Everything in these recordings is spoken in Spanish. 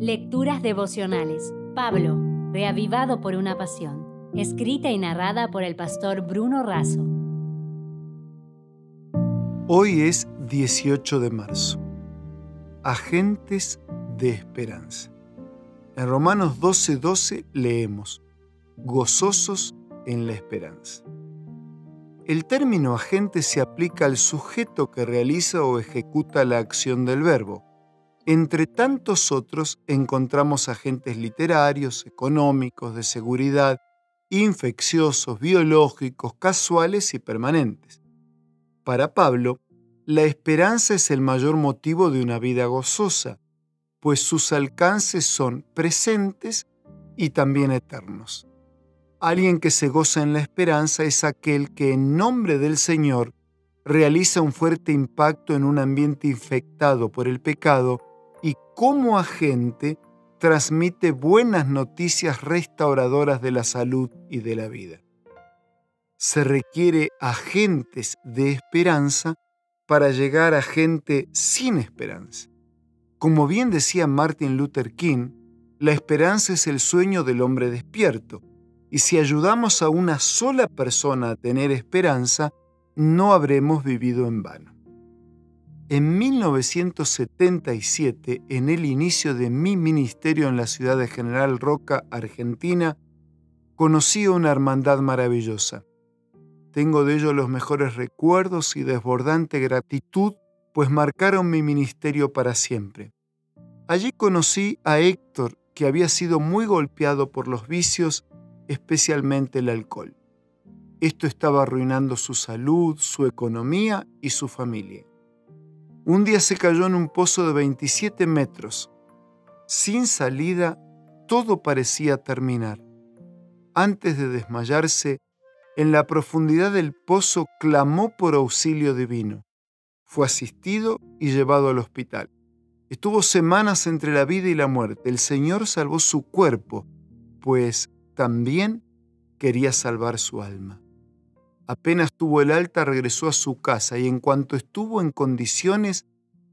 Lecturas devocionales. Pablo, reavivado por una pasión. Escrita y narrada por el pastor Bruno Razo. Hoy es 18 de marzo. Agentes de esperanza. En Romanos 12:12 12 leemos, gozosos en la esperanza. El término agente se aplica al sujeto que realiza o ejecuta la acción del verbo entre tantos otros encontramos agentes literarios, económicos, de seguridad, infecciosos, biológicos, casuales y permanentes. Para Pablo, la esperanza es el mayor motivo de una vida gozosa, pues sus alcances son presentes y también eternos. Alguien que se goza en la esperanza es aquel que en nombre del Señor realiza un fuerte impacto en un ambiente infectado por el pecado y como agente transmite buenas noticias restauradoras de la salud y de la vida. Se requiere agentes de esperanza para llegar a gente sin esperanza. Como bien decía Martin Luther King, la esperanza es el sueño del hombre despierto, y si ayudamos a una sola persona a tener esperanza, no habremos vivido en vano. En 1977, en el inicio de mi ministerio en la ciudad de General Roca, Argentina, conocí una hermandad maravillosa. Tengo de ello los mejores recuerdos y desbordante gratitud, pues marcaron mi ministerio para siempre. Allí conocí a Héctor, que había sido muy golpeado por los vicios, especialmente el alcohol. Esto estaba arruinando su salud, su economía y su familia. Un día se cayó en un pozo de 27 metros. Sin salida, todo parecía terminar. Antes de desmayarse, en la profundidad del pozo clamó por auxilio divino. Fue asistido y llevado al hospital. Estuvo semanas entre la vida y la muerte. El Señor salvó su cuerpo, pues también quería salvar su alma. Apenas tuvo el alta, regresó a su casa y en cuanto estuvo en condiciones,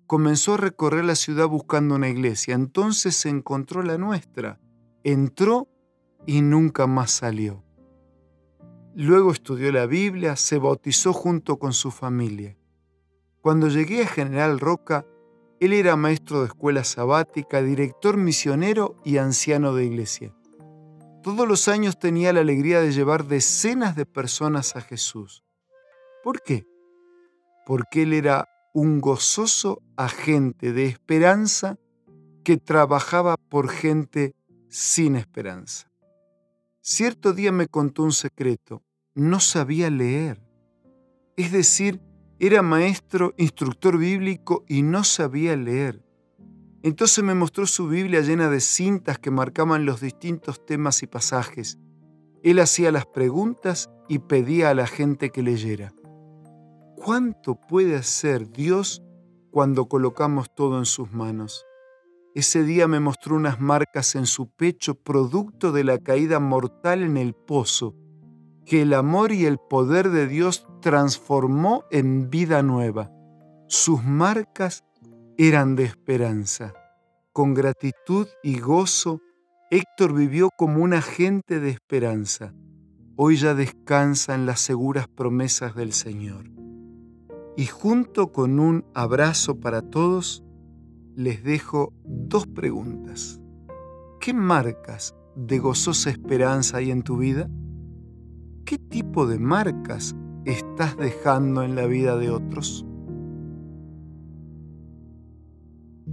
comenzó a recorrer la ciudad buscando una iglesia. Entonces se encontró la nuestra. Entró y nunca más salió. Luego estudió la Biblia, se bautizó junto con su familia. Cuando llegué a General Roca, él era maestro de escuela sabática, director misionero y anciano de iglesia. Todos los años tenía la alegría de llevar decenas de personas a Jesús. ¿Por qué? Porque Él era un gozoso agente de esperanza que trabajaba por gente sin esperanza. Cierto día me contó un secreto, no sabía leer. Es decir, era maestro, instructor bíblico y no sabía leer. Entonces me mostró su Biblia llena de cintas que marcaban los distintos temas y pasajes. Él hacía las preguntas y pedía a la gente que leyera. ¿Cuánto puede hacer Dios cuando colocamos todo en sus manos? Ese día me mostró unas marcas en su pecho producto de la caída mortal en el pozo, que el amor y el poder de Dios transformó en vida nueva. Sus marcas eran de esperanza. Con gratitud y gozo, Héctor vivió como un agente de esperanza. Hoy ya descansa en las seguras promesas del Señor. Y junto con un abrazo para todos, les dejo dos preguntas. ¿Qué marcas de gozosa esperanza hay en tu vida? ¿Qué tipo de marcas estás dejando en la vida de otros?